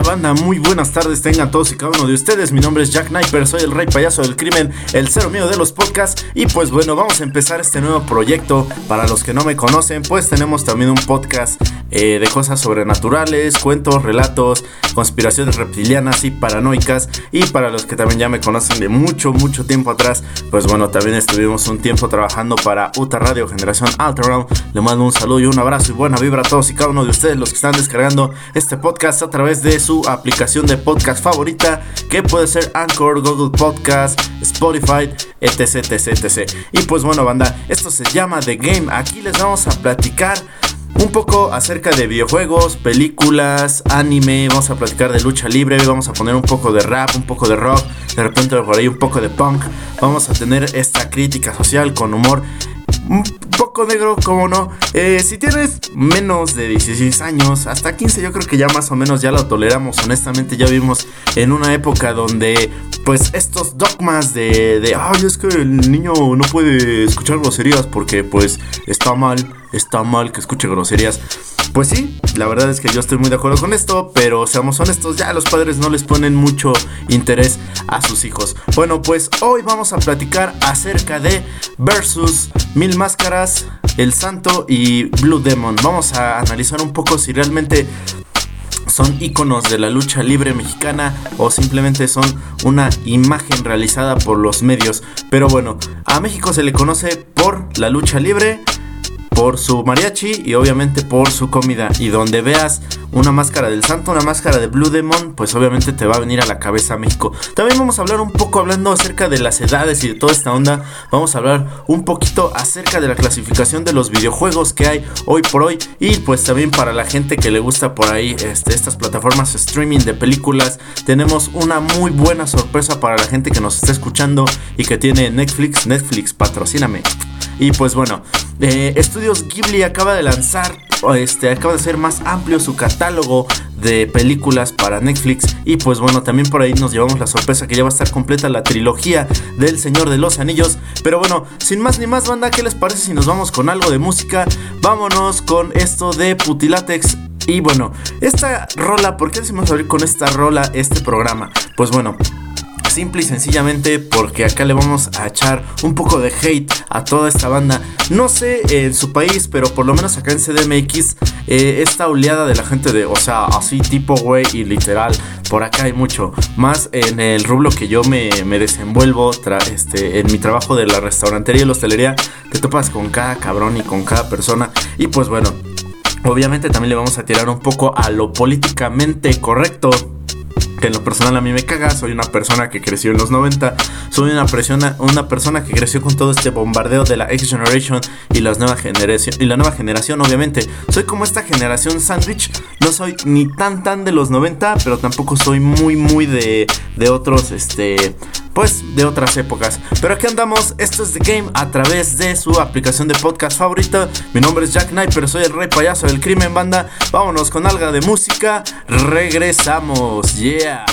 Banda, muy buenas tardes tengan todos y cada uno de ustedes. Mi nombre es Jack Sniper, soy el rey payaso del crimen, el cero mío de los podcasts. Y pues bueno, vamos a empezar este nuevo proyecto. Para los que no me conocen, pues tenemos también un podcast eh, de cosas sobrenaturales, cuentos, relatos, conspiraciones reptilianas y paranoicas. Y para los que también ya me conocen de mucho, mucho tiempo atrás, pues bueno, también estuvimos un tiempo trabajando para Uta Radio Generación Ultraround. Le mando un saludo y un abrazo y buena vibra a todos y cada uno de ustedes los que están descargando este podcast a través de su aplicación de podcast favorita, que puede ser Anchor, Google Podcast, Spotify, etc, etc, etc. Y pues bueno, banda, esto se llama The Game. Aquí les vamos a platicar un poco acerca de videojuegos, películas, anime, vamos a platicar de lucha libre, vamos a poner un poco de rap, un poco de rock, de repente por ahí un poco de punk, vamos a tener esta crítica social con humor un poco negro, como no. Eh, si tienes menos de 16 años, hasta 15 yo creo que ya más o menos ya lo toleramos. Honestamente ya vimos en una época donde pues estos dogmas de, de ay es que el niño no puede escuchar groserías porque pues está mal, está mal que escuche groserías. Pues sí, la verdad es que yo estoy muy de acuerdo con esto, pero seamos honestos, ya los padres no les ponen mucho interés a sus hijos. Bueno, pues hoy vamos a platicar acerca de Versus Mil Máscaras, El Santo y Blue Demon. Vamos a analizar un poco si realmente son iconos de la lucha libre mexicana o simplemente son una imagen realizada por los medios. Pero bueno, a México se le conoce por la lucha libre por su mariachi y obviamente por su comida. Y donde veas una máscara del santo, una máscara de Blue Demon, pues obviamente te va a venir a la cabeza México. También vamos a hablar un poco hablando acerca de las edades y de toda esta onda. Vamos a hablar un poquito acerca de la clasificación de los videojuegos que hay hoy por hoy. Y pues también para la gente que le gusta por ahí este, estas plataformas streaming de películas, tenemos una muy buena sorpresa para la gente que nos está escuchando y que tiene Netflix. Netflix, patrocíname. Y pues bueno, eh, Estudios Ghibli acaba de lanzar, este, acaba de ser más amplio su catálogo de películas para Netflix. Y pues bueno, también por ahí nos llevamos la sorpresa que ya va a estar completa la trilogía del Señor de los Anillos. Pero bueno, sin más ni más banda, ¿qué les parece si nos vamos con algo de música? Vámonos con esto de Putilatex. Y bueno, esta rola, ¿por qué decimos abrir con esta rola este programa? Pues bueno, simple y sencillamente porque acá le vamos a echar un poco de hate a toda esta banda. No sé en su país, pero por lo menos acá en CDMX, eh, esta oleada de la gente de, o sea, así tipo güey y literal, por acá hay mucho. Más en el rublo que yo me, desenvuelvo este, en mi trabajo de la restaurantería y la hostelería, te topas con cada cabrón y con cada persona. Y pues bueno. Obviamente también le vamos a tirar un poco a lo políticamente correcto que en lo personal a mí me caga, soy una persona que creció en los 90, soy una, persona, una persona que creció con todo este bombardeo de la X Generation y, las nueva generación, y la nueva generación, obviamente. Soy como esta generación sandwich, no soy ni tan tan de los 90, pero tampoco soy muy muy de, de otros, este, pues de otras épocas. Pero aquí andamos, esto es The Game a través de su aplicación de podcast favorita. Mi nombre es Jack Knight, pero soy el rey payaso del crimen banda. Vámonos con algo de música, regresamos, yeah.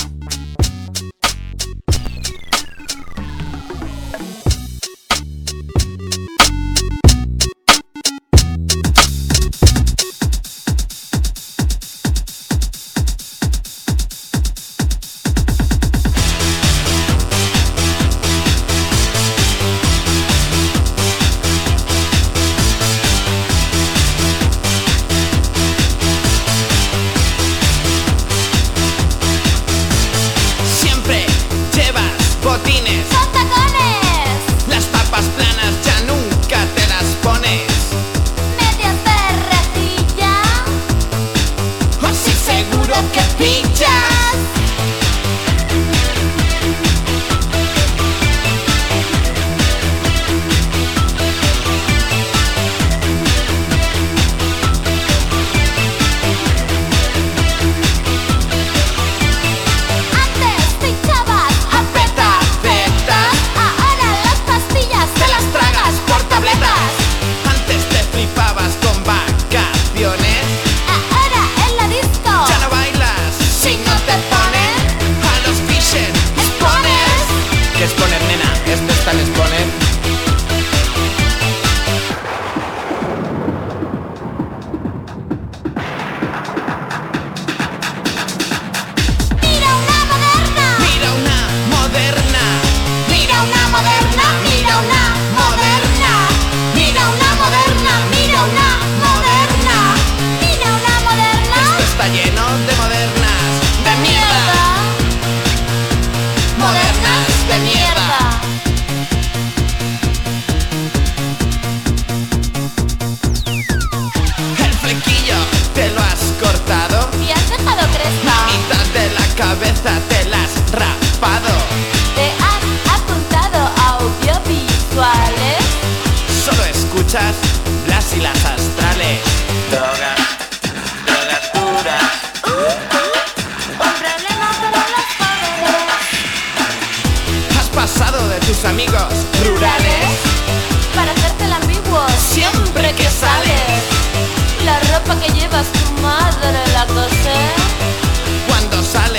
Cabeza te la has rapado. ¿Te has apuntado a audiovisuales? Solo escuchas Blas y las astrales. Drogas, drogas duras. Un problema para los jóvenes. Has pasado de tus amigos rurales. Para hacerte el ambiguo Siempre que sales, La ropa que llevas tu madre la cose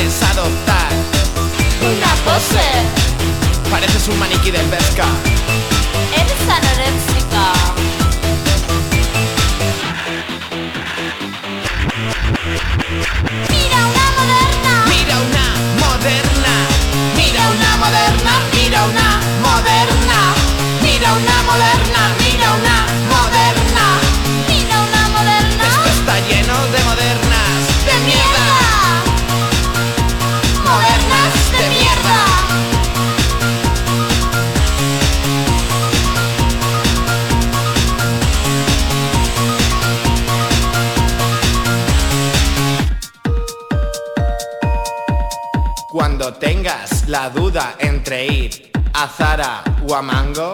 a adoptar, Una pose. Pareces un maniquí del pesca. Eres anoréxica. Mira una moderna. Mira una moderna, mira una moderna, mira una moderna, mira una moderna, mira una moderna. guamango.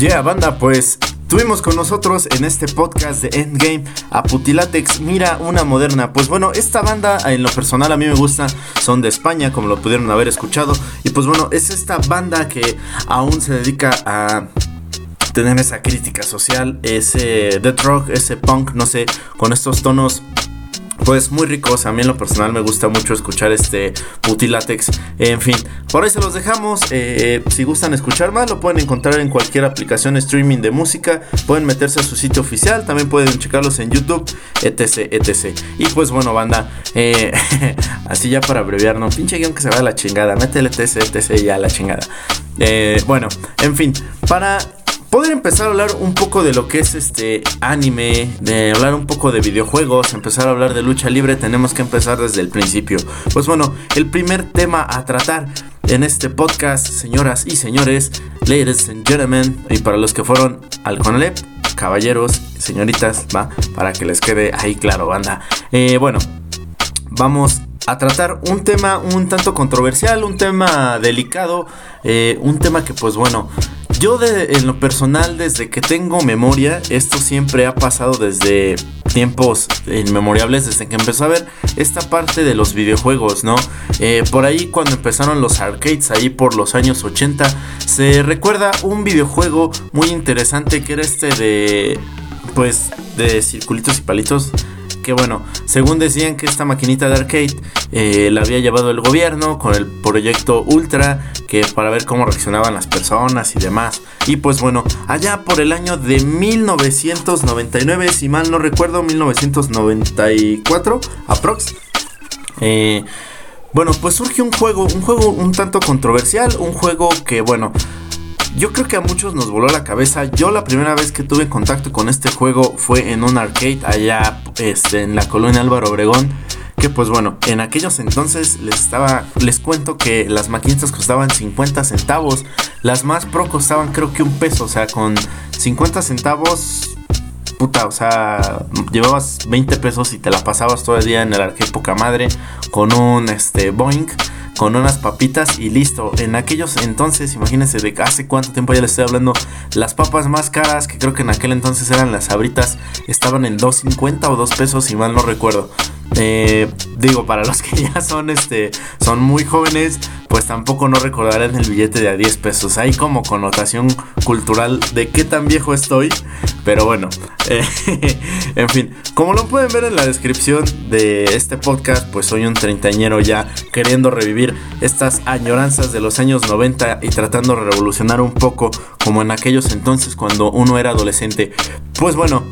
Yeah, banda, pues tuvimos con nosotros en este podcast de Endgame a Putilatex, mira una moderna. Pues bueno, esta banda en lo personal a mí me gusta, son de España, como lo pudieron haber escuchado. Y pues bueno, es esta banda que aún se dedica a tener esa crítica social, ese death rock, ese punk, no sé, con estos tonos pues muy ricos. A mí en lo personal me gusta mucho escuchar este Putilatex. En fin, por ahí se los dejamos. Eh, si gustan escuchar más, lo pueden encontrar en cualquier aplicación streaming de música. Pueden meterse a su sitio oficial. También pueden checarlos en YouTube, etc, etc. Y pues bueno, banda, eh, así ya para abreviar, no, pinche guion que se va a la chingada. Métele etc, etc ya a la chingada. Eh, bueno, en fin, para poder empezar a hablar un poco de lo que es este anime, de hablar un poco de videojuegos, empezar a hablar de lucha libre, tenemos que empezar desde el principio. Pues bueno, el primer tema a tratar en este podcast, señoras y señores, ladies and gentlemen, y para los que fueron al Conalep, caballeros, señoritas, va, para que les quede ahí claro, banda. Eh, bueno, vamos a tratar un tema un tanto controversial, un tema delicado, eh, un tema que pues bueno, yo de, en lo personal desde que tengo memoria, esto siempre ha pasado desde tiempos inmemorables, desde que empezó a ver esta parte de los videojuegos, ¿no? Eh, por ahí cuando empezaron los arcades, ahí por los años 80, se recuerda un videojuego muy interesante que era este de, pues, de circulitos y palitos que bueno, según decían que esta maquinita de arcade eh, la había llevado el gobierno con el proyecto Ultra, que para ver cómo reaccionaban las personas y demás. Y pues bueno, allá por el año de 1999, si mal no recuerdo, 1994, aprox. Eh, bueno, pues surge un juego, un juego un tanto controversial, un juego que bueno, yo creo que a muchos nos voló la cabeza. Yo la primera vez que tuve contacto con este juego fue en un arcade allá este, en la colonia Álvaro Obregón. Que pues bueno, en aquellos entonces les estaba. Les cuento que las maquinitas costaban 50 centavos. Las más pro costaban creo que un peso. O sea, con 50 centavos. Puta, o sea, llevabas 20 pesos y te la pasabas todo el día en el arcade poca madre. Con un este Boeing con unas papitas y listo. En aquellos entonces, imagínense de hace cuánto tiempo ya les estoy hablando, las papas más caras, que creo que en aquel entonces eran las abritas, estaban en 2.50 o 2 pesos, si mal no recuerdo. Eh, digo, para los que ya son, este, son muy jóvenes, pues tampoco no recordarán el billete de a 10 pesos. Hay como connotación cultural de qué tan viejo estoy. Pero bueno, eh, en fin, como lo pueden ver en la descripción de este podcast, pues soy un treintañero ya queriendo revivir estas añoranzas de los años 90 y tratando de revolucionar un poco como en aquellos entonces cuando uno era adolescente. Pues bueno,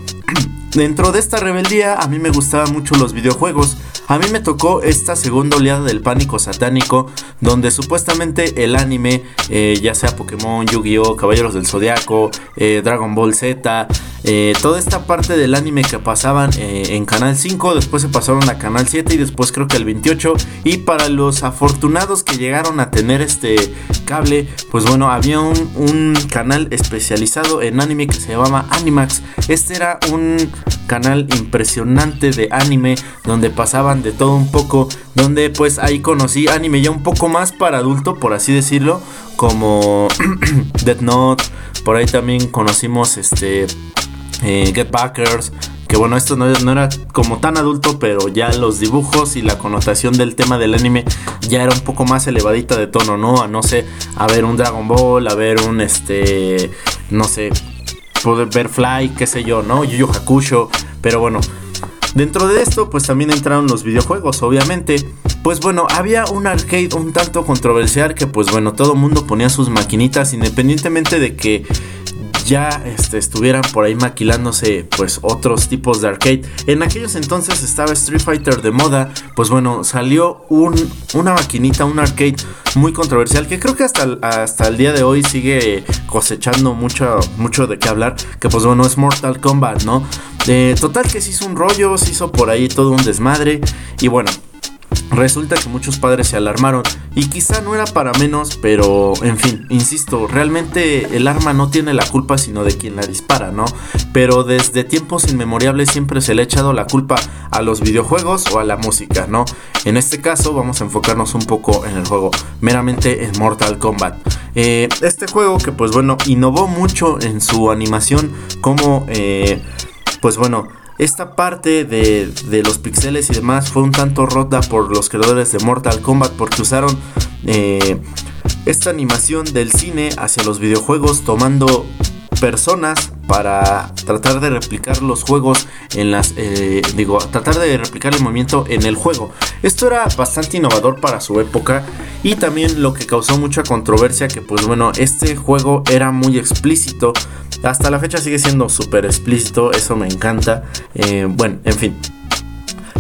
Dentro de esta rebeldía a mí me gustaban mucho los videojuegos. A mí me tocó esta segunda oleada del pánico satánico, donde supuestamente el anime, eh, ya sea Pokémon, Yu-Gi-Oh, Caballeros del Zodiaco, eh, Dragon Ball Z, eh, toda esta parte del anime que pasaban en Canal 5, después se pasaron a Canal 7 y después creo que al 28. Y para los afortunados que llegaron a tener este cable, pues bueno, había un, un canal especializado en anime que se llamaba Animax. Este era un canal impresionante de anime donde pasaban de todo un poco, donde pues ahí conocí anime ya un poco más para adulto, por así decirlo, como Death Note, por ahí también conocimos este eh, Get Backers, que bueno, esto no, no, era como tan adulto, pero ya los dibujos y la connotación del tema del anime ya era un poco más elevadita de tono, ¿no? A no sé, a ver un Dragon Ball, a ver un este, no sé, poder ver Fly, qué sé yo, ¿no? Yu Yu Hakusho, pero bueno. Dentro de esto, pues también entraron los videojuegos, obviamente. Pues bueno, había un arcade un tanto controversial que pues bueno, todo mundo ponía sus maquinitas independientemente de que ya este, estuvieran por ahí maquilándose pues otros tipos de arcade. En aquellos entonces estaba Street Fighter de moda, pues bueno, salió un, una maquinita, un arcade muy controversial que creo que hasta hasta el día de hoy sigue cosechando mucho, mucho de qué hablar, que pues bueno, es Mortal Kombat, ¿no? De total que se hizo un rollo, se hizo por ahí todo un desmadre y bueno, Resulta que muchos padres se alarmaron y quizá no era para menos, pero en fin, insisto, realmente el arma no tiene la culpa sino de quien la dispara, ¿no? Pero desde tiempos inmemorables siempre se le ha echado la culpa a los videojuegos o a la música, ¿no? En este caso vamos a enfocarnos un poco en el juego, meramente en Mortal Kombat. Eh, este juego que pues bueno, innovó mucho en su animación como... Eh, pues bueno, esta parte de, los pixeles y demás fue un tanto rota por los creadores de Mortal Kombat porque usaron eh, esta animación del cine hacia los videojuegos tomando personas para tratar de replicar los juegos en las eh, digo tratar de replicar el movimiento en el juego esto era bastante innovador para su época y también lo que causó mucha controversia que pues bueno este juego era muy explícito hasta la fecha sigue siendo súper explícito, eso me encanta. Eh, bueno, en fin.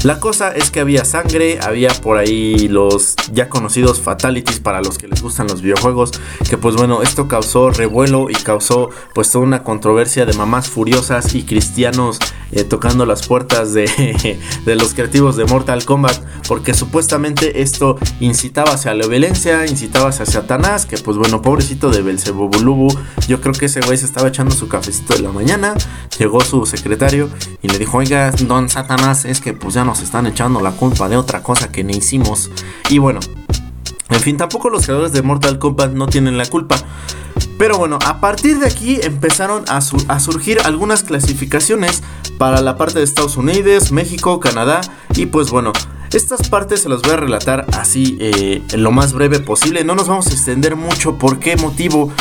La cosa es que había sangre, había por ahí los ya conocidos fatalities para los que les gustan los videojuegos, que pues bueno, esto causó revuelo y causó pues toda una controversia de mamás furiosas y cristianos eh, tocando las puertas de, de, los creativos de Mortal Kombat, porque supuestamente esto incitaba hacia la violencia, incitaba hacia Satanás, que pues bueno, pobrecito de Belzebubulubu, yo creo que ese güey se estaba echando su cafecito de la mañana, llegó su secretario y le dijo, oiga, don Satanás, es que pues ya nos están echando la culpa de otra cosa que ni hicimos. Y bueno, en fin, tampoco los creadores de Mortal Kombat no tienen la culpa. Pero bueno, a partir de aquí empezaron a, surgir algunas clasificaciones para la parte de Estados Unidos, México, Canadá y pues bueno, estas partes se las voy a relatar así eh, en lo más breve posible. No nos vamos a extender mucho. ¿Por qué motivo?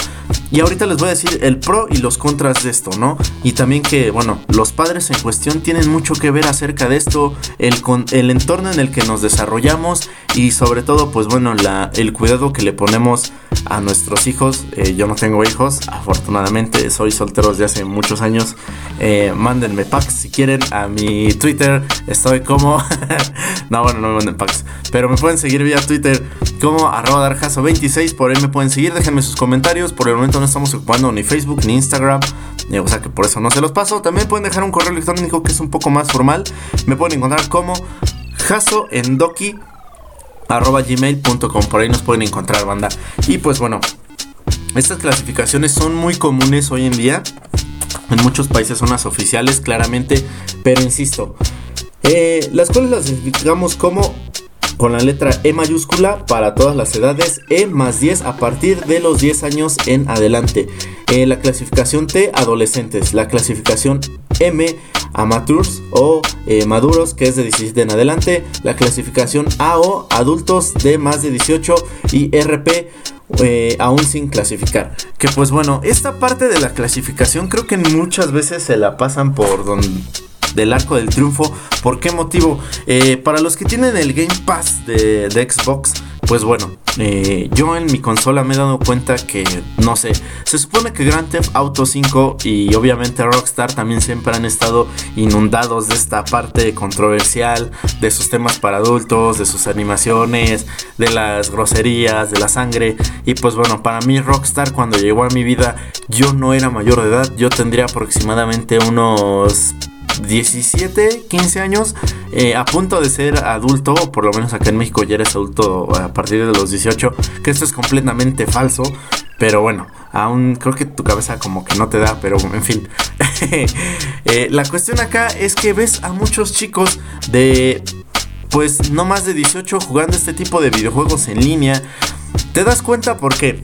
Y ahorita les voy a decir el pro y los contras de esto, ¿no? Y también que, bueno, los padres en cuestión tienen mucho que ver acerca de esto, el, con, el entorno en el que nos desarrollamos y sobre todo, pues bueno, el cuidado que le ponemos a nuestros hijos. Eh, yo no tengo hijos, afortunadamente, soy soltero desde hace muchos años. Eh, mándenme packs si quieren a mi Twitter, estoy como... no, bueno, no me manden packs, pero me pueden seguir vía Twitter como arroba darjaso26, por ahí me pueden seguir, déjenme sus comentarios, por el momento no estamos ocupando ni Facebook ni Instagram, eh, o sea que por eso no se los paso, también pueden dejar un correo electrónico que es un poco más formal, me pueden encontrar como jasoendoki por ahí nos pueden encontrar banda, y pues bueno, estas clasificaciones son muy comunes hoy en día, en muchos países son las oficiales claramente, pero insisto, eh, las cuales las identificamos como con la letra E mayúscula para todas las edades, E más 10 a partir de los 10 años en adelante. Eh, la clasificación T, adolescentes. La clasificación M, amateurs o eh, maduros, que es de 17 en adelante. La clasificación AO, adultos de más de 18. Y RP, aún sin clasificar. Que pues bueno, esta parte de la clasificación creo que muchas veces se la pasan por donde del arco del triunfo. ¿Por qué motivo? Eh, para los que tienen el Game Pass de, Xbox, pues bueno, eh, yo en mi consola me he dado cuenta que, no sé, se supone que Grand Theft Auto 5 y obviamente Rockstar también siempre han estado inundados de esta parte controversial, de sus temas para adultos, de sus animaciones, de las groserías, de la sangre. Y pues bueno, para mí Rockstar cuando llegó a mi vida yo no era mayor de edad, yo tendría aproximadamente unos 17, 15 años, eh, a punto de ser adulto, por lo menos acá en México ya eres adulto a partir de los 18, que esto es completamente falso, pero bueno, aún creo que tu cabeza como que no te da, pero en fin. Eh, la cuestión acá es que ves a muchos chicos de, pues no más de 18 jugando este tipo de videojuegos en línea. Te das cuenta porque...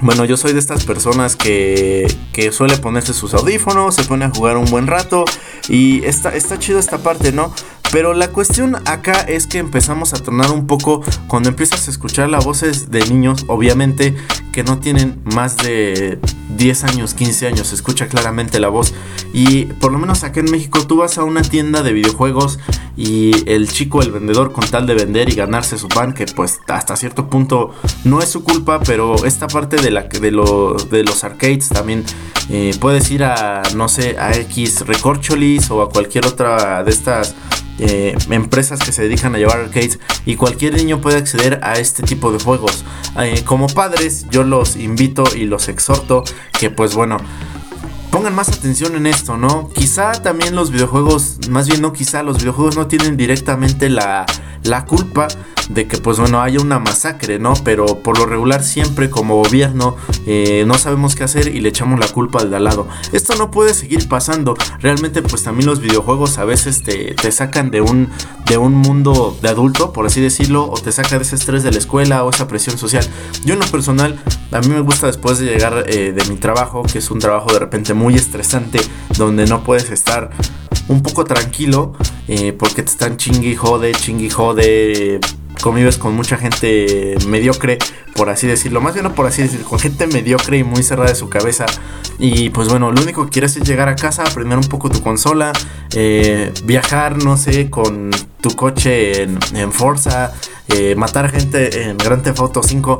Bueno, yo soy de estas personas que, que suele ponerse sus audífonos, se pone a jugar un buen rato y está, está chido esta parte, ¿no? Pero la cuestión acá es que empezamos a tornar un poco cuando empiezas a escuchar las voces de niños, obviamente que no tienen más de 10 años, 15 años, se escucha claramente la voz. Y por lo menos acá en México tú vas a una tienda de videojuegos y el chico, el vendedor, con tal de vender y ganarse su pan, que pues hasta cierto punto no es su culpa, pero esta parte de, la, de, lo, de los arcades también eh, puedes ir a, no sé, a X Recorcholis o a cualquier otra de estas eh, empresas que se dedican a llevar arcades y cualquier niño puede acceder a este tipo de juegos. Eh, como padres yo los invito y los exhorto que pues bueno, pongan más atención en esto, ¿no? Quizá también los videojuegos, más bien no quizá, los videojuegos no tienen directamente la, la culpa de que pues bueno haya una masacre, ¿no? Pero por lo regular siempre como gobierno eh, no sabemos qué hacer y le echamos la culpa al de al lado. Esto no puede seguir pasando. Realmente pues también los videojuegos a veces te, te sacan de un, de un mundo de adulto, por así decirlo, o te saca de ese estrés de la escuela o esa presión social. Yo en lo personal, a mí me gusta después de llegar eh, de mi trabajo, que es un trabajo de repente muy estresante, donde no puedes estar un poco tranquilo, eh, porque te están chingui jode, chingui jode, convives con mucha gente mediocre, por así decirlo, más bien no por así decirlo, con gente mediocre y muy cerrada de su cabeza. Y pues bueno, lo único que quieres es llegar a casa, aprender un poco tu consola, eh, viajar, no sé, con tu coche en, en Forza, eh, matar gente en Grand Theft Auto 5.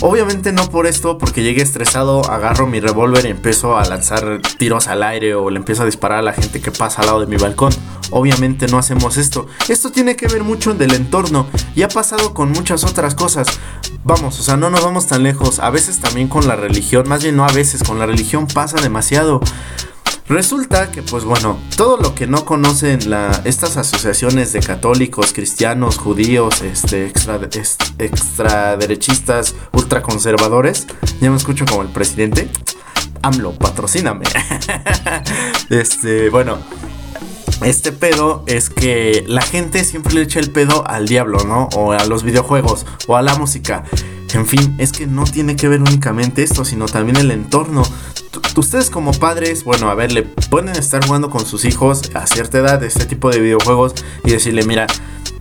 Obviamente no por esto, porque llegué estresado, agarro mi revólver y empiezo a lanzar tiros al aire o le empiezo a disparar a la gente que pasa al lado de mi balcón. Obviamente no hacemos esto. Esto tiene que ver mucho del entorno y ha pasado con muchas otras cosas. Vamos, o sea, no nos vamos tan lejos. A veces también con la religión, más bien no a veces, con la religión pasa demasiado. Resulta que, pues bueno, todo lo que no conocen estas asociaciones de católicos, cristianos, judíos, este, extra, extraderechistas, ultraconservadores, ya me escucho como el presidente. AMLO, patrocíname. este, bueno, este pedo es que la gente siempre le echa el pedo al diablo, ¿no? O a los videojuegos, o a la música. En fin, es que no tiene que ver únicamente esto, sino también el entorno. Ustedes como padres, bueno, a ver, le pueden estar jugando con sus hijos a cierta edad este tipo de videojuegos y decirle, mira,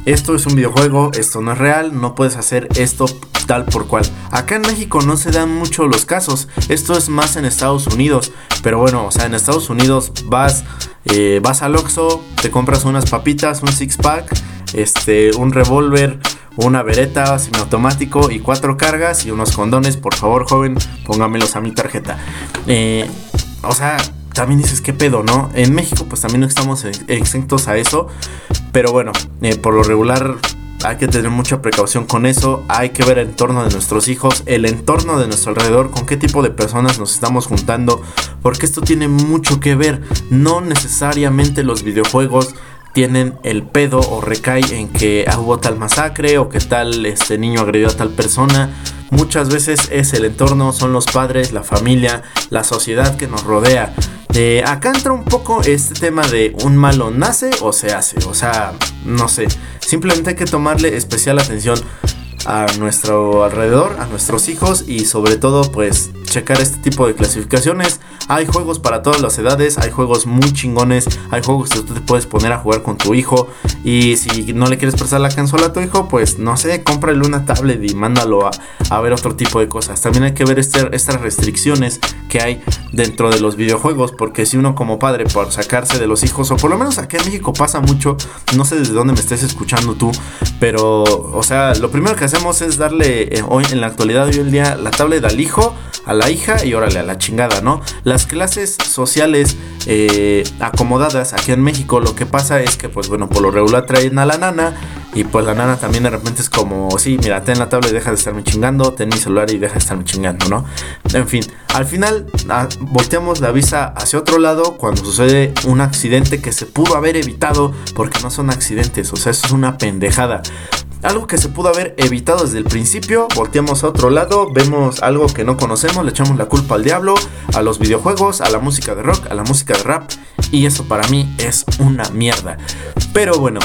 esto es un videojuego, esto no es real, no puedes hacer esto tal por cual. Acá en México no se dan mucho los casos, esto es más en Estados Unidos, pero bueno, o sea, en Estados Unidos vas, eh, vas al Oxxo, te compras unas papitas, un six pack, este, un revólver, una vereta semiautomático y cuatro cargas y unos condones. Por favor, joven, póngamelos a mi tarjeta. Eh, o sea, también dices, ¿qué pedo, no? En México, pues también no estamos exentos a eso. Pero bueno, eh, por lo regular hay que tener mucha precaución con eso. Hay que ver el entorno de nuestros hijos, el entorno de nuestro alrededor, con qué tipo de personas nos estamos juntando. Porque esto tiene mucho que ver. No necesariamente los videojuegos tienen el pedo o recae en que ah, hubo tal masacre o que tal este niño agredió a tal persona. Muchas veces es el entorno, son los padres, la familia, la sociedad que nos rodea. Acá entra un poco este tema de un malo nace o se hace. O sea, no sé. Simplemente hay que tomarle especial atención a nuestro alrededor, a nuestros hijos y sobre todo pues checar este tipo de clasificaciones. Hay juegos para todas las edades, hay juegos muy chingones, hay juegos que tú te puedes poner a jugar con tu hijo y si no le quieres prestar la consola a tu hijo, pues no sé, cómprale una tablet y mándalo a, ver otro tipo de cosas. También hay que ver este, estas restricciones que hay dentro de los videojuegos porque si uno como padre por sacarse de los hijos o por lo menos aquí en México pasa mucho, no sé desde dónde me estés escuchando tú, pero o sea, lo primero que hacemos es darle eh, hoy en la actualidad, hoy en día, la tablet al hijo, a la hija y órale a la chingada, ¿no? Las clases sociales eh, acomodadas aquí en México, lo que pasa es que, pues bueno, por lo regular traen a la nana y pues la nana también de repente es como, sí, mira, ten la tablet y deja de estarme chingando, ten mi celular y deja de estarme chingando, ¿no? En fin, al final ah, volteamos la vista hacia otro lado cuando sucede un accidente que se pudo haber evitado porque no son accidentes, o sea, eso es una pendejada. Algo que se pudo haber evitado desde el principio, volteamos a otro lado, vemos algo que no conocemos, le echamos la culpa al diablo, a los videojuegos, a la música de rock, a la música de rap, y eso para mí es una mierda. Pero bueno,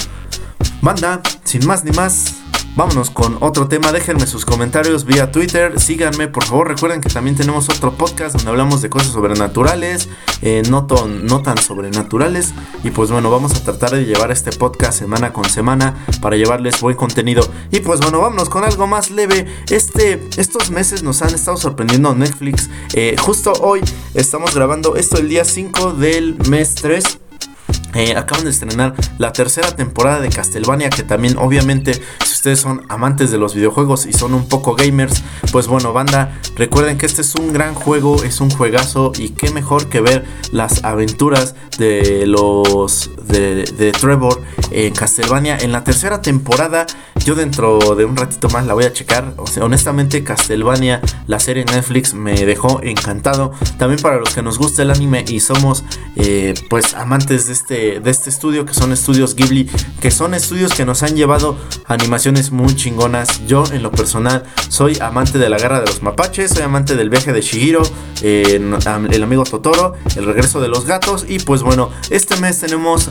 banda, sin más ni más, Vámonos con otro tema, déjenme sus comentarios vía Twitter, síganme por favor, recuerden que también tenemos otro podcast donde hablamos de cosas sobrenaturales, eh, no, no tan sobrenaturales. Y pues bueno, vamos a tratar de llevar este podcast semana con semana para llevarles buen contenido. Y pues bueno, vámonos con algo más leve, este, estos meses nos han estado sorprendiendo Netflix, eh, justo hoy estamos grabando esto el día 5 del mes 3 eh, acaban de estrenar la tercera temporada de Castlevania, que también obviamente si ustedes son amantes de los videojuegos y son un poco gamers, pues bueno, banda, recuerden que este es un gran juego, es un juegazo y qué mejor que ver las aventuras de los de, Trevor en Castlevania en la tercera temporada. Yo dentro de un ratito más la voy a checar. O sea, honestamente Castlevania, la serie Netflix me dejó encantado. También para los que nos gusta el anime y somos eh, pues amantes de este de, este estudio, que son estudios Ghibli, que son estudios que nos han llevado animaciones muy chingonas. Yo, en lo personal, soy amante de la guerra de los mapaches, soy amante del viaje de Shihiro, el amigo Totoro, el regreso de los gatos, y pues bueno, este mes tenemos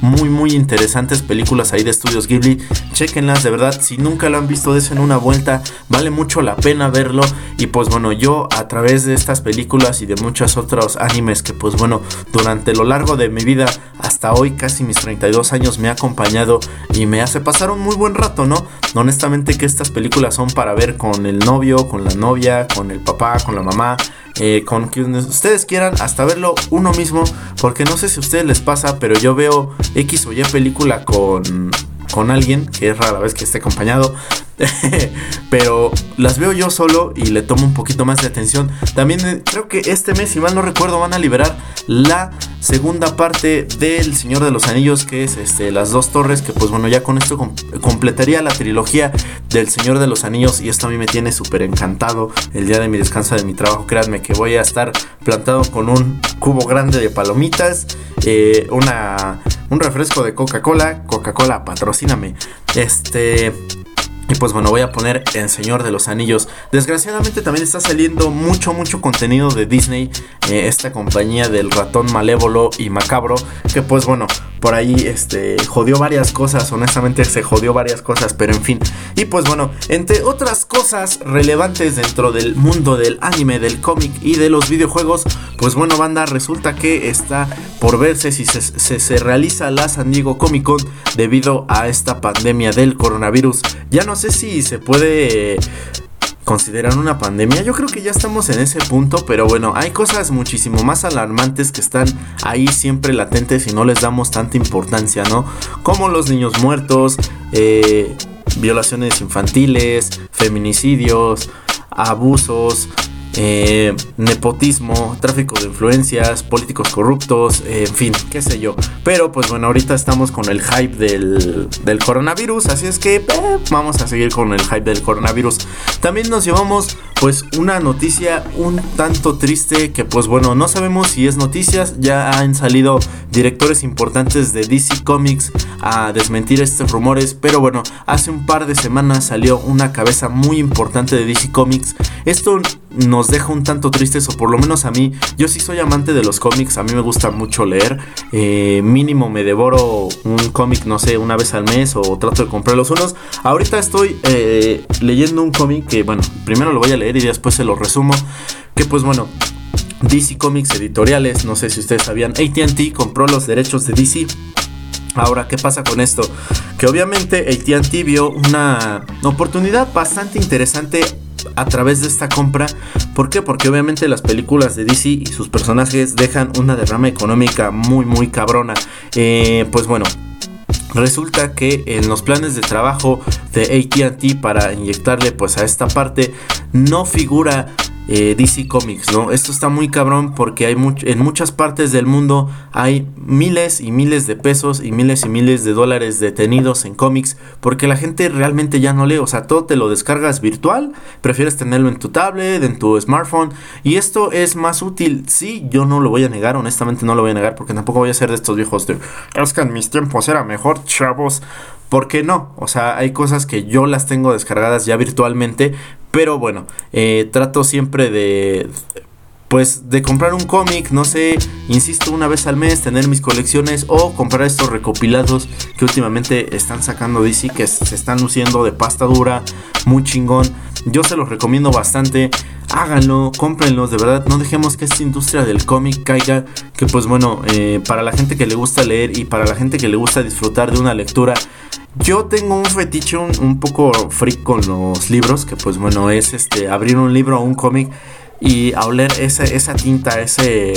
muy muy interesantes películas ahí de estudios Ghibli. Chequenlas, de verdad, si nunca lo han visto, desen una vuelta, vale mucho la pena verlo. Y pues bueno, yo a través de estas películas y de muchos otros animes que pues bueno, durante lo largo de mi vida hasta hoy, casi mis 32 años, me ha acompañado y me hace pasar un muy buen rato, ¿no? Honestamente que estas películas son para ver con el novio, con la novia, con el papá, con la mamá eh, con quienes ustedes quieran, hasta verlo uno mismo, porque no sé si a ustedes les pasa, pero yo veo X o Y película con, con alguien, que es rara vez que esté acompañado, pero las veo yo solo y le tomo un poquito más de atención. También eh, creo que este mes, si mal no recuerdo, van a liberar la segunda parte del Señor de los Anillos, que es este, las dos torres, que pues bueno, ya con esto completaría la trilogía del Señor de los Anillos y esto a mí me tiene súper encantado el día de mi descanso de mi trabajo. Créanme que voy a estar plantado con un cubo grande de palomitas, eh, una, un refresco de Coca-Cola, Coca-Cola, patrocíname. Este Y pues bueno, voy a poner El Señor de los Anillos. Desgraciadamente también está saliendo mucho, mucho contenido de Disney. eh, esta compañía del ratón malévolo y macabro. Que pues bueno, por ahí este, jodió varias cosas. Honestamente se jodió varias cosas, pero en fin. Y pues bueno, entre otras cosas relevantes dentro del mundo del anime, del cómic y de los videojuegos. Pues bueno, banda, resulta que está por verse si se, se- realiza la San Diego Comic Con debido a esta pandemia del coronavirus. Ya no sé si se puede considerar una pandemia. Yo creo que ya estamos en ese punto, pero bueno, hay cosas muchísimo más alarmantes que están ahí siempre latentes y no les damos tanta importancia, ¿no? Como los niños muertos, eh, violaciones infantiles, feminicidios, abusos. Eh, nepotismo, tráfico de influencias, políticos corruptos, en fin, qué sé yo. Pero pues bueno, ahorita estamos con el hype del, del coronavirus, así es que eh, vamos a seguir con el hype del coronavirus. También nos llevamos pues una noticia un tanto triste que pues bueno, no sabemos si es noticias, ya han salido directores importantes de DC Comics a desmentir estos rumores, pero bueno, hace un par de semanas salió una cabeza muy importante de DC Comics. Esto nos deja un tanto tristes, o por lo menos a mí, yo sí soy amante de los cómics, a mí me gusta mucho leer, eh, mínimo me devoro un cómic, no sé, una vez al mes o trato de comprarlos unos. Ahorita estoy eh, leyendo un cómic que, bueno, primero lo voy a leer y después se lo resumo, que pues bueno, DC Comics editoriales, no sé si ustedes sabían, ATT compró los derechos de DC. Ahora, ¿qué pasa con esto? Que obviamente ATT vio una oportunidad bastante interesante a través de esta compra. ¿Por qué? Porque obviamente las películas de DC y sus personajes dejan una derrama económica muy, muy cabrona. Eh, pues bueno, Resulta que en los planes de trabajo de ATT para inyectarle pues a esta parte no figura eh, DC Comics, ¿no? Esto está muy cabrón porque hay much- en muchas partes del mundo hay miles y miles de pesos y miles y miles de dólares detenidos en cómics porque la gente realmente ya no lee, o sea, todo te lo descargas virtual, prefieres tenerlo en tu tablet, en tu smartphone y esto es más útil, sí, yo no lo voy a negar, honestamente no lo voy a negar porque tampoco voy a ser de estos viejos de, es que en mis tiempos era mejor, chavos. ¿Por qué no? O sea, hay cosas que yo las tengo descargadas ya virtualmente, pero bueno, eh, trato siempre de, pues, de comprar un cómic, no sé, insisto, una vez al mes, tener mis colecciones o comprar estos recopilados que últimamente están sacando DC, que se están luciendo de pasta dura, muy chingón. Yo se los recomiendo bastante. Háganlo, cómprenlos, de verdad. No dejemos que esta industria del cómic caiga. Que pues bueno, eh, para la gente que le gusta leer y para la gente que le gusta disfrutar de una lectura, yo tengo un fetiche un, poco freak con los libros, que pues bueno, es este abrir un libro o un cómic y a oler esa, esa tinta, ese,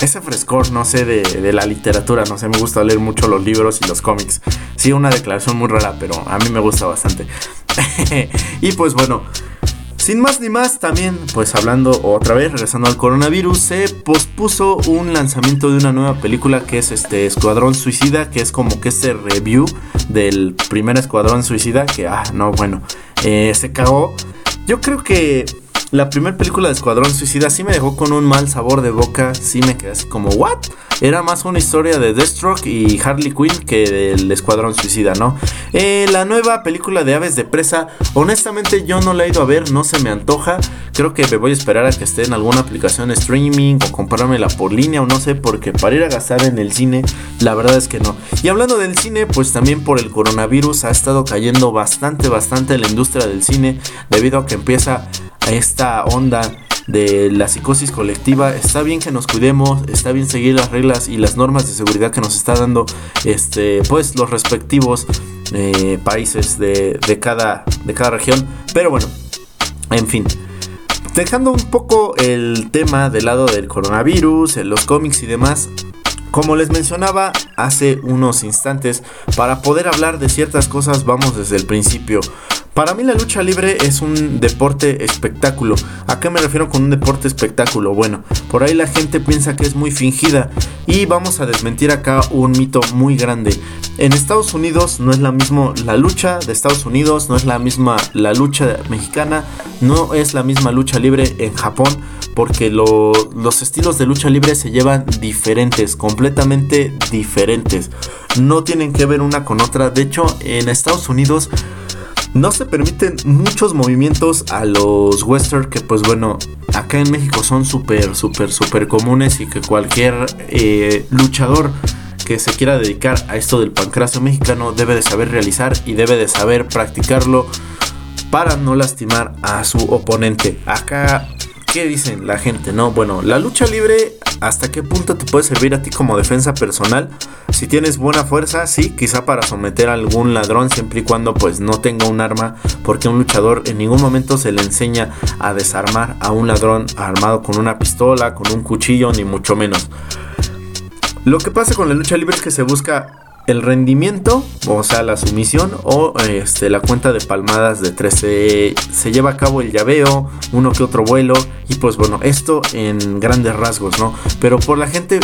ese frescor, no sé, de, de la literatura, no sé, me gusta leer mucho los libros y los cómics. Sí, una declaración muy rara, pero a mí me gusta bastante. y pues bueno, sin más ni más, también, pues hablando otra vez, regresando al coronavirus, se pospuso un lanzamiento de una nueva película que es este Escuadrón Suicida, que es como que este review del primer Escuadrón Suicida, que, ah, no, bueno, eh, se cagó. Yo creo que la primera película de Escuadrón Suicida sí me dejó con un mal sabor de boca, sí me quedé así como, ¿what? Era más una historia de Deathstroke y Harley Quinn que del Escuadrón Suicida, ¿no? Eh, la nueva película de Aves de Presa, honestamente yo no la he ido a ver, no se me antoja. Creo que me voy a esperar a que esté en alguna aplicación streaming o comprármela por línea o no sé, porque para ir a gastar en el cine, la verdad es que no. Y hablando del cine, pues también por el coronavirus ha estado cayendo bastante, bastante la industria del cine, debido a que empieza esta onda de la psicosis colectiva. Está bien que nos cuidemos, está bien seguir las reglas y las normas de seguridad que nos está dando este, pues los respectivos eh, países de, de cada, de cada región. Pero bueno, en fin. Dejando un poco el tema del lado del coronavirus, los cómics y demás, como les mencionaba hace unos instantes, para poder hablar de ciertas cosas vamos desde el principio. Para mí la lucha libre es un deporte espectáculo. ¿A qué me refiero con un deporte espectáculo? Bueno, por ahí la gente piensa que es muy fingida y vamos a desmentir acá un mito muy grande. En Estados Unidos no es la misma la lucha de Estados Unidos, no es la misma la lucha mexicana, no es la misma lucha libre en Japón porque lo- los estilos de lucha libre se llevan diferentes, completamente diferentes. No tienen que ver una con otra. De hecho, en Estados Unidos no se permiten muchos movimientos a los western que pues bueno, acá en México son súper, súper, súper comunes y que cualquier eh, luchador que se quiera dedicar a esto del pancracio mexicano debe de saber realizar y debe de saber practicarlo para no lastimar a su oponente. Acá ¿Qué dicen la gente? No, bueno, la lucha libre, ¿hasta qué punto te puede servir a ti como defensa personal? Si tienes buena fuerza, sí, quizá para someter a algún ladrón, siempre y cuando pues no tenga un arma, porque un luchador en ningún momento se le enseña a desarmar a un ladrón armado con una pistola, con un cuchillo, ni mucho menos. Lo que pasa con la lucha libre es que se busca el rendimiento, o sea, la sumisión o este, la cuenta de palmadas de 13. Se lleva a cabo el llaveo, uno que otro vuelo y pues bueno, esto en grandes rasgos, ¿no? Pero por la gente,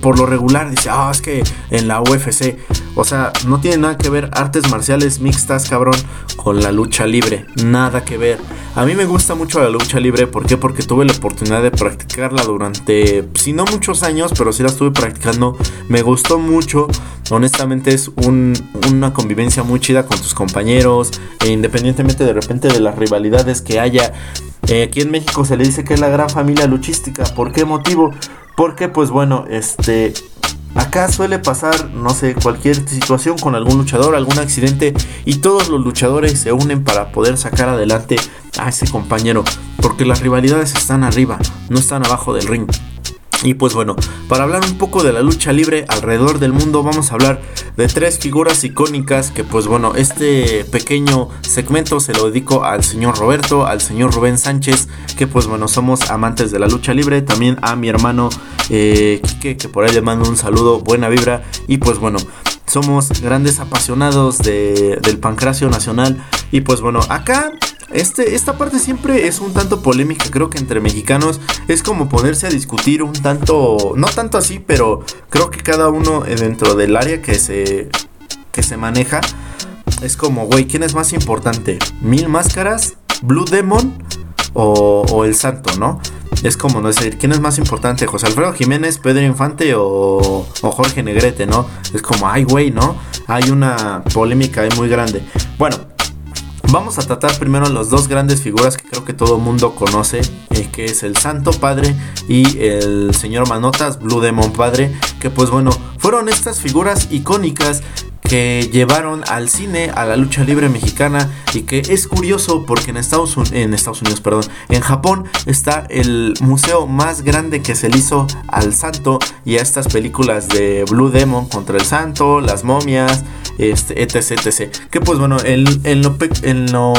por lo regular, dice, ah, es que en la UFC, o sea, no tiene nada que ver artes marciales mixtas, cabrón, con la lucha libre, nada que ver. A mí me gusta mucho la lucha libre, ¿por qué? Porque tuve la oportunidad de practicarla durante, si no muchos años, pero sí la estuve practicando, me gustó mucho, honestamente es una convivencia muy chida con tus compañeros, e independientemente de repente de las rivalidades que haya. Eh, aquí en México se le dice que es la gran familia luchística. ¿Por qué motivo? Porque pues bueno, este Acá suele pasar, no sé, cualquier situación con algún luchador, algún accidente y todos los luchadores se unen para poder sacar adelante a ese compañero, porque las rivalidades están arriba, no están abajo del ring. Y pues bueno, para hablar un poco de la lucha libre alrededor del mundo, vamos a hablar de tres figuras icónicas que pues bueno, este pequeño segmento se lo dedico al señor Roberto, al señor Rubén Sánchez, que pues bueno, somos amantes de la lucha libre, también a mi hermano eh, que por ahí le mando un saludo, buena vibra, y pues bueno, somos grandes apasionados del pancracio nacional, y pues bueno, acá este, esta parte siempre es un tanto polémica, creo que entre mexicanos es como ponerse a discutir un tanto, no tanto así, pero creo que cada uno eh, dentro del área que se, que se maneja es como, güey, ¿quién es más importante? ¿Mil máscaras? ¿Blue Demon? O, el santo, ¿no? Es como no decir, ¿quién es más importante? ¿José Alfredo Jiménez, Pedro Infante o, o Jorge Negrete, ¿no? Es como, ay, güey, ¿no? Hay una polémica ahí muy grande. Bueno, Vamos a tratar primero las dos grandes figuras que creo que todo mundo conoce, eh, que es el Santo Padre y el Señor Manotas, Blue Demon Padre, que pues bueno, fueron estas figuras icónicas que llevaron al cine a la lucha libre mexicana y que es curioso porque en Estados, en Estados Unidos, perdón, en Japón está el museo más grande que se le hizo al santo y a estas películas de Blue Demon contra el santo, las momias, este, etc, etc. Que pues bueno, en, en, lo, en, lo,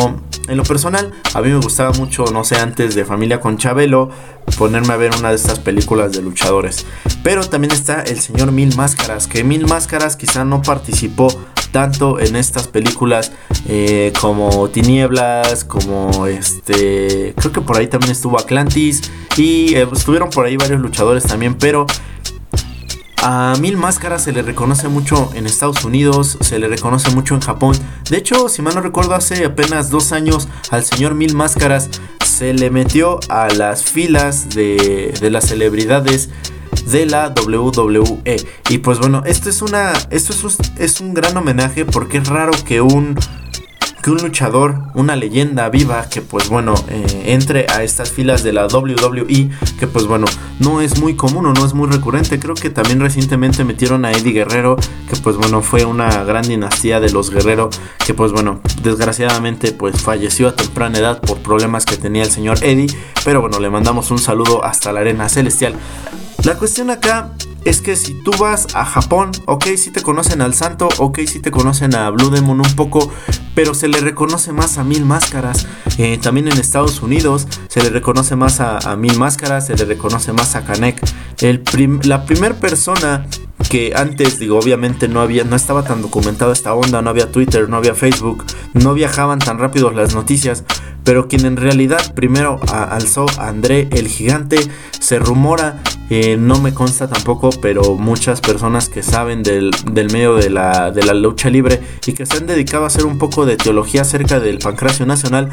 en lo personal, a mí me gustaba mucho, no sé, antes de Familia con Chabelo, ponerme a ver una de estas películas de luchadores. Pero también está el señor Mil Máscaras, que Mil Máscaras quizá no participó tanto en estas películas eh, como Tinieblas, como este, creo que por ahí también estuvo Atlantis y eh, estuvieron por ahí varios luchadores también, pero a Mil Máscaras se le reconoce mucho en Estados Unidos, se le reconoce mucho en Japón. De hecho, si mal no recuerdo, hace apenas dos años al señor Mil Máscaras se le metió a las filas de, de las celebridades de la WWE. Y pues bueno, esto es una. Esto es es un gran homenaje porque es raro que un que un luchador, una leyenda viva, que pues bueno, eh, entre a estas filas de la WWE, que pues bueno, no es muy común o no es muy recurrente. Creo que también recientemente metieron a Eddie Guerrero, que pues bueno, fue una gran dinastía de los Guerrero, que pues bueno, desgraciadamente pues falleció a temprana edad por problemas que tenía el señor Eddie, pero bueno, le mandamos un saludo hasta la arena celestial. La cuestión acá es que si tú vas a Japón, ok, si te conocen al santo, ok, si te conocen a Blue Demon un poco, pero se le reconoce más a Mil Máscaras. Eh, también en Estados Unidos se le reconoce más a, Mil Máscaras, se le reconoce más a Kanek. La primera persona que antes, digo, obviamente no había, no estaba tan documentada esta onda, no había Twitter, no había Facebook, no viajaban tan rápido las noticias, pero quien en realidad primero alzó a André el gigante, se rumora, eh, no me consta tampoco, pero muchas personas que saben del, medio de la, de la lucha libre y que se han dedicado a hacer un poco de teología acerca del pancracio nacional,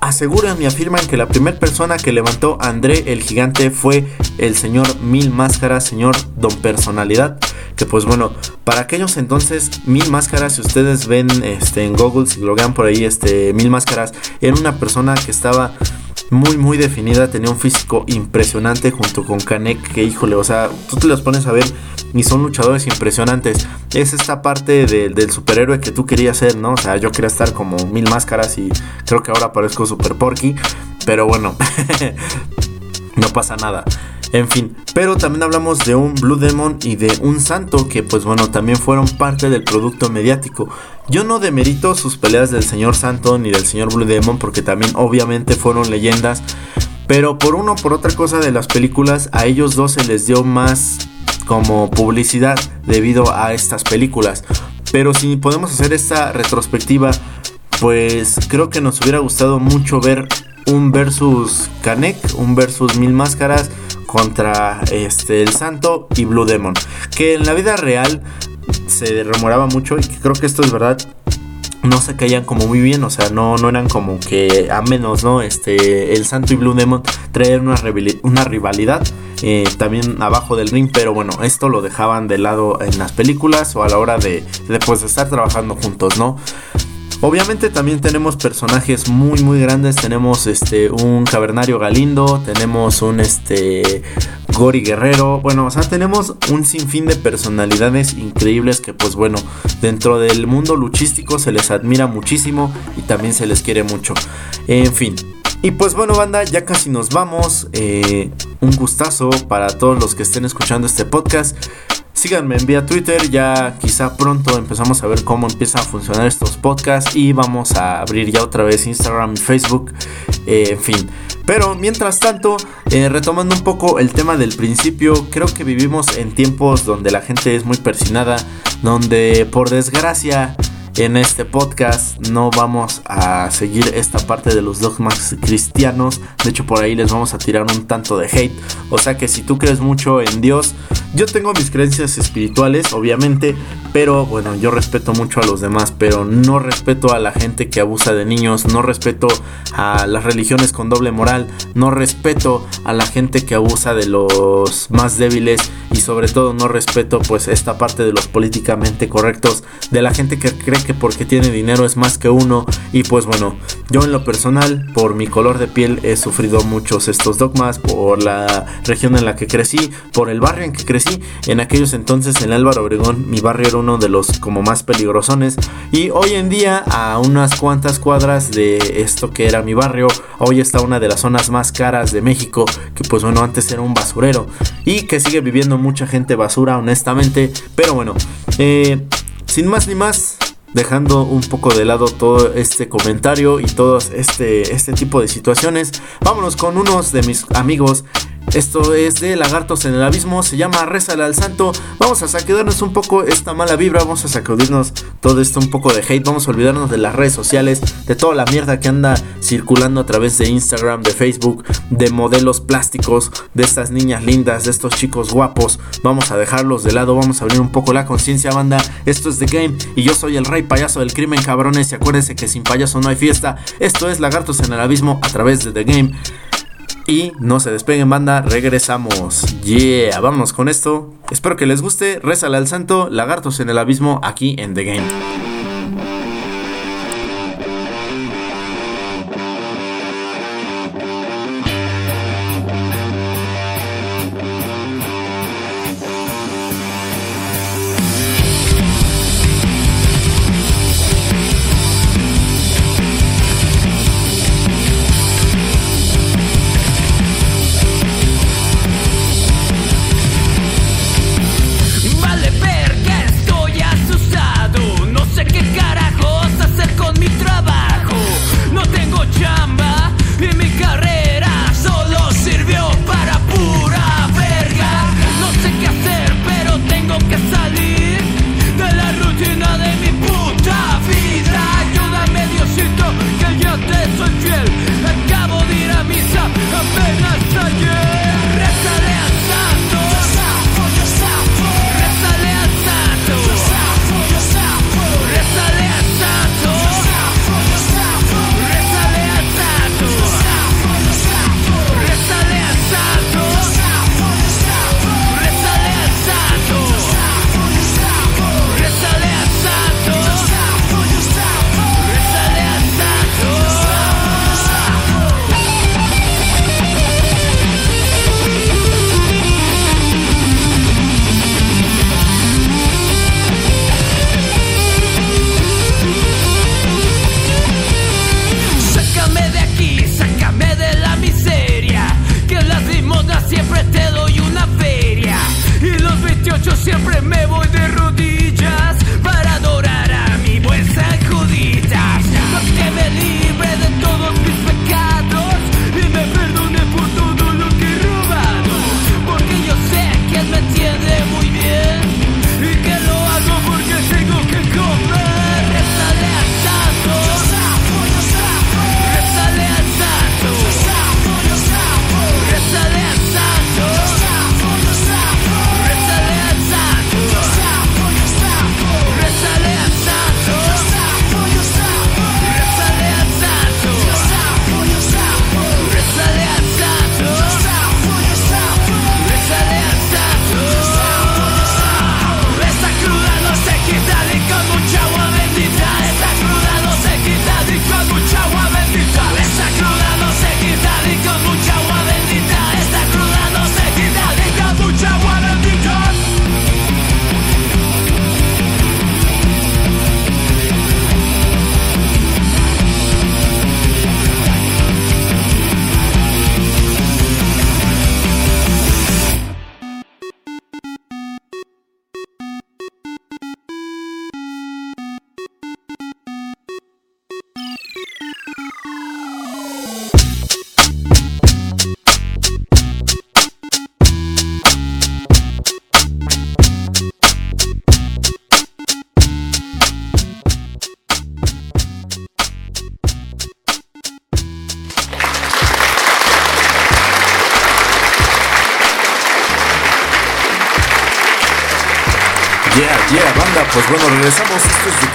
aseguran y afirman que la primera persona que levantó André el gigante fue el señor Mil Máscaras, señor Don Personalidad, que pues bueno, para aquellos entonces Mil Máscaras, si ustedes ven este, en Google, si lo por ahí, este, Mil Máscaras, era una persona que estaba muy muy definida, tenía un físico impresionante junto con Kanek, que híjole, o sea, tú te los pones a ver y son luchadores impresionantes. Es esta parte de- del superhéroe que tú querías ser, ¿no? O sea, yo quería estar como mil máscaras y creo que ahora parezco super porky, pero bueno, no pasa nada. En fin, pero también hablamos de un Blue Demon y de un Santo que pues bueno, también fueron parte del producto mediático. Yo no demerito sus peleas del señor Santo ni del señor Blue Demon porque también obviamente fueron leyendas. Pero por uno o por otra cosa de las películas, a ellos dos se les dio más como publicidad debido a estas películas. Pero si podemos hacer esta retrospectiva, pues creo que nos hubiera gustado mucho ver un versus Kanek, un versus Mil Máscaras contra este el Santo y Blue Demon. Que en la vida real se rumoraba mucho y que creo que esto es verdad. No se caían como muy bien, o sea, no, no eran como que a menos, ¿no? Este, el Santo y Blue Demon traían una, una rivalidad eh, también abajo del ring, pero bueno, esto lo dejaban de lado en las películas o a la hora de, de, de estar trabajando juntos, ¿no? Obviamente también tenemos personajes muy muy grandes, tenemos este un Cavernario Galindo, tenemos un este Gori Guerrero, bueno, o sea, tenemos un sinfín de personalidades increíbles que pues bueno, dentro del mundo luchístico se les admira muchísimo y también se les quiere mucho. En fin, y pues bueno, banda, ya casi nos vamos. Eh, un gustazo para todos los que estén escuchando este podcast. Síganme en vía Twitter, ya quizá pronto empezamos a ver cómo empiezan a funcionar estos podcasts y vamos a abrir ya otra vez Instagram y Facebook, eh, en fin. Pero mientras tanto, eh, retomando un poco el tema del principio, creo que vivimos en tiempos donde la gente es muy persinada, donde por desgracia en este podcast no vamos a seguir esta parte de los dogmas cristianos. De hecho, por ahí les vamos a tirar un tanto de hate. O sea que si tú crees mucho en Dios, yo tengo mis creencias espirituales, obviamente. Pero bueno, yo respeto mucho a los demás. Pero no respeto a la gente que abusa de niños. No respeto a las religiones con doble moral. No respeto a la gente que abusa de los más débiles. Y sobre todo no respeto pues esta parte de los políticamente correctos. De la gente que cree que porque tiene dinero es más que uno. Y pues bueno, yo en lo personal, por mi color de piel, he sufrido muchos estos dogmas. Por la región en la que crecí, por el barrio en que crecí. En aquellos entonces en Álvaro Obregón, mi barrio era uno de los como más peligrosones. Y hoy en día, a unas cuantas cuadras de esto que era mi barrio, hoy está una de las zonas más caras de México. Que pues bueno, antes era un basurero. Y que sigue viviendo mucha gente basura, honestamente. Pero bueno, eh, sin más ni más dejando un poco de lado todo este comentario y todo este, este tipo de situaciones, vámonos con unos de mis amigos. Esto es de Lagartos en el Abismo, se llama Rézale al Santo. Vamos a sacudirnos un poco esta mala vibra, vamos a sacudirnos todo esto un poco de hate, vamos a olvidarnos de las redes sociales, de toda la mierda que anda circulando a través de Instagram, de Facebook, de modelos plásticos, de estas niñas lindas, de estos chicos guapos. Vamos a dejarlos de lado, vamos a abrir un poco la conciencia, banda. Esto es The Game y yo soy el rey payaso del crimen, cabrones. Y acuérdense que sin payaso no hay fiesta. Esto es Lagartos en el Abismo a través de The Game. Y no se despeguen banda, regresamos. Yeah, vámonos con esto. Espero que les guste. Rézale al santo, lagartos en el abismo aquí en The Game.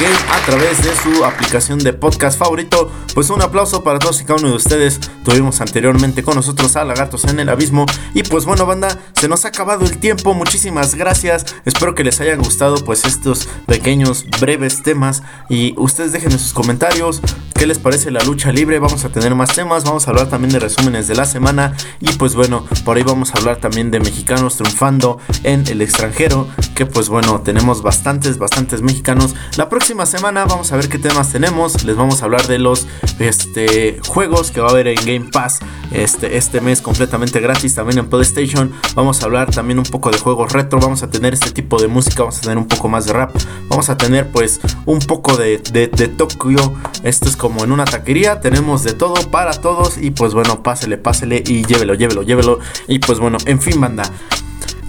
Esto es The Game a través de su aplicación de podcast favorito. Pues un aplauso para todos y cada uno de ustedes. Tuvimos anteriormente con nosotros a Lagartos en el Abismo. Y pues bueno, banda, se nos ha acabado el tiempo. Muchísimas gracias. Espero que les hayan gustado pues estos pequeños, breves temas. Y ustedes dejen en sus comentarios qué les parece la lucha libre. Vamos a tener más temas. Vamos a hablar también de resúmenes de la semana. Y pues bueno, por ahí vamos a hablar también de mexicanos triunfando en el extranjero. Que pues bueno, tenemos bastantes, bastantes mexicanos. La próxima semana vamos a ver qué temas tenemos. Les vamos a hablar de los este, juegos que va a haber en Game Pass este, este mes completamente gratis. También en PlayStation. Vamos a hablar también un poco de juegos retro. Vamos a tener este tipo de música. Vamos a tener un poco más de rap. Vamos a tener pues un poco de, de, de Tokio. Esto es como en una taquería. Tenemos de todo para todos. Y pues bueno, pásele, pásele y llévelo, llévelo, llévelo. Y pues bueno, en fin, banda.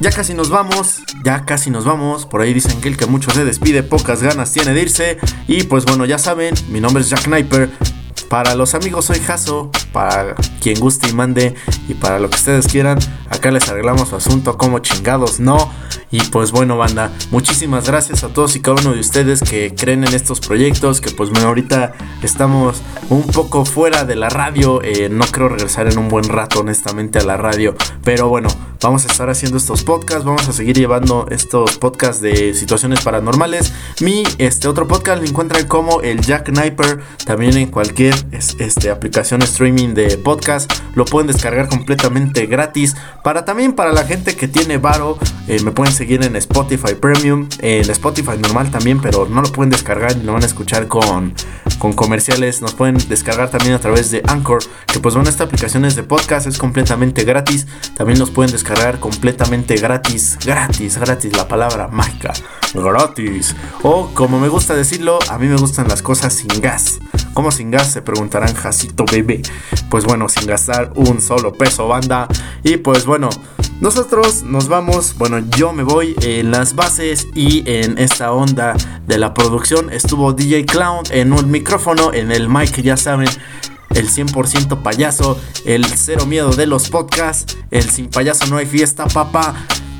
Ya casi nos vamos, ya casi nos vamos. Por ahí dicen que el que mucho se despide, pocas ganas tiene de irse. Y pues bueno, ya saben, mi nombre es Jack Sniper. Para los amigos soy Jaso, para quien guste y mande y para lo que ustedes quieran, acá les arreglamos su asunto como chingados, no. Y pues bueno, banda, muchísimas gracias a todos y cada uno de ustedes que creen en estos proyectos, que pues bueno, ahorita estamos un poco fuera de la radio, eh, no creo regresar en un buen rato honestamente a la radio, pero bueno, vamos a estar haciendo estos podcasts, vamos a seguir llevando estos podcasts de situaciones paranormales. Mi este otro podcast lo encuentran como el Jack Sniper, también en cualquier es- este, aplicación streaming de podcast, lo pueden descargar completamente gratis. Para también para la gente que tiene varo, eh, me pueden seguir en Spotify Premium, en Spotify normal también, pero no lo pueden descargar lo van a escuchar con, con comerciales. Nos pueden descargar también a través de Anchor, que pues bueno, esta aplicación es de podcast, es completamente gratis. También los pueden descargar completamente gratis, gratis, gratis, la palabra mágica, gratis. O como me gusta decirlo, a mí me gustan las cosas sin gas. ¿Cómo sin gas? Se preguntarán, Jacito bebé. Pues bueno, sin gastar un solo peso, banda. Y pues bueno, nosotros nos vamos. Bueno, yo me voy en las bases y en esta onda de la producción estuvo DJ Clown en un micrófono, en el mic, ya saben. El 100% payaso, el cero miedo de los podcasts, el sin payaso no hay fiesta, papá.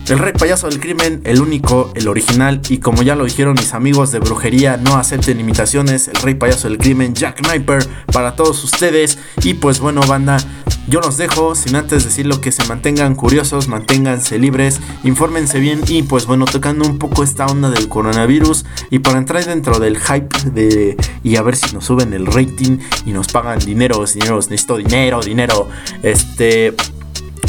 El rey payaso del crimen, el único, el original, y como ya lo dijeron mis amigos de brujería, no acepten imitaciones, el rey payaso del crimen, Jack Sniper, para todos ustedes. Y pues bueno, banda, yo los dejo, sin antes decirlo que se mantengan curiosos, manténganse libres, infórmense bien y pues bueno, tocando un poco esta onda del coronavirus y para entrar dentro del hype de y a ver si nos suben el rating y nos pagan dinero, dinero, necesito dinero, dinero, este...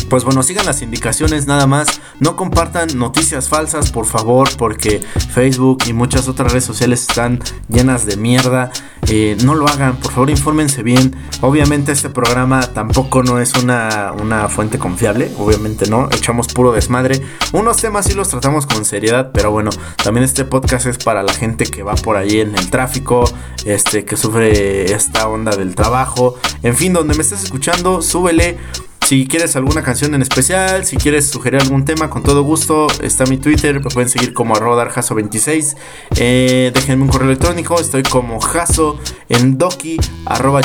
Pues bueno, sigan las indicaciones nada más. No compartan noticias falsas, por favor, porque Facebook y muchas otras redes sociales están llenas de mierda. Eh, no lo hagan, por favor, infórmense bien. Obviamente este programa tampoco no es una, una fuente confiable, obviamente no. Echamos puro desmadre. Unos temas sí los tratamos con seriedad, pero bueno, también este podcast es para la gente que va por ahí en el tráfico, este, que sufre esta onda del trabajo. En fin, donde me estés escuchando, súbele. Si quieres alguna canción en especial, si quieres sugerir algún tema, con todo gusto, está mi Twitter, me pueden seguir como arroba darjaso26. Eh, déjenme un correo electrónico, estoy como jaso en doki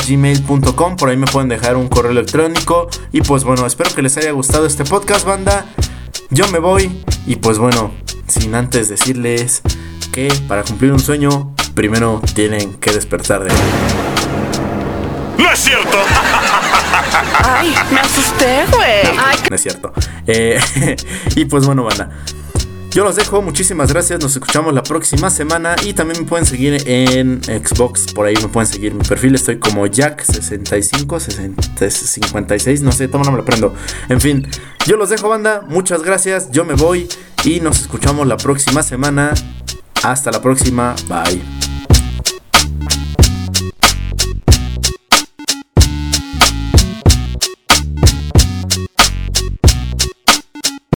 gmail.com, por ahí me pueden dejar un correo electrónico. Y pues bueno, espero que les haya gustado este podcast, banda. Yo me voy y pues bueno, sin antes decirles que para cumplir un sueño, primero tienen que despertar de... ¡No es cierto! Ay, me asusté, güey. No es cierto. Eh, y pues bueno, banda. Yo los dejo, muchísimas gracias, nos escuchamos la próxima semana y también me pueden seguir en Xbox, por ahí me pueden seguir mi perfil, estoy como Jack65, 60, 56, no sé, toma no me lo prendo. En fin, yo los dejo banda, muchas gracias, yo me voy y nos escuchamos la próxima semana. Hasta la próxima, bye.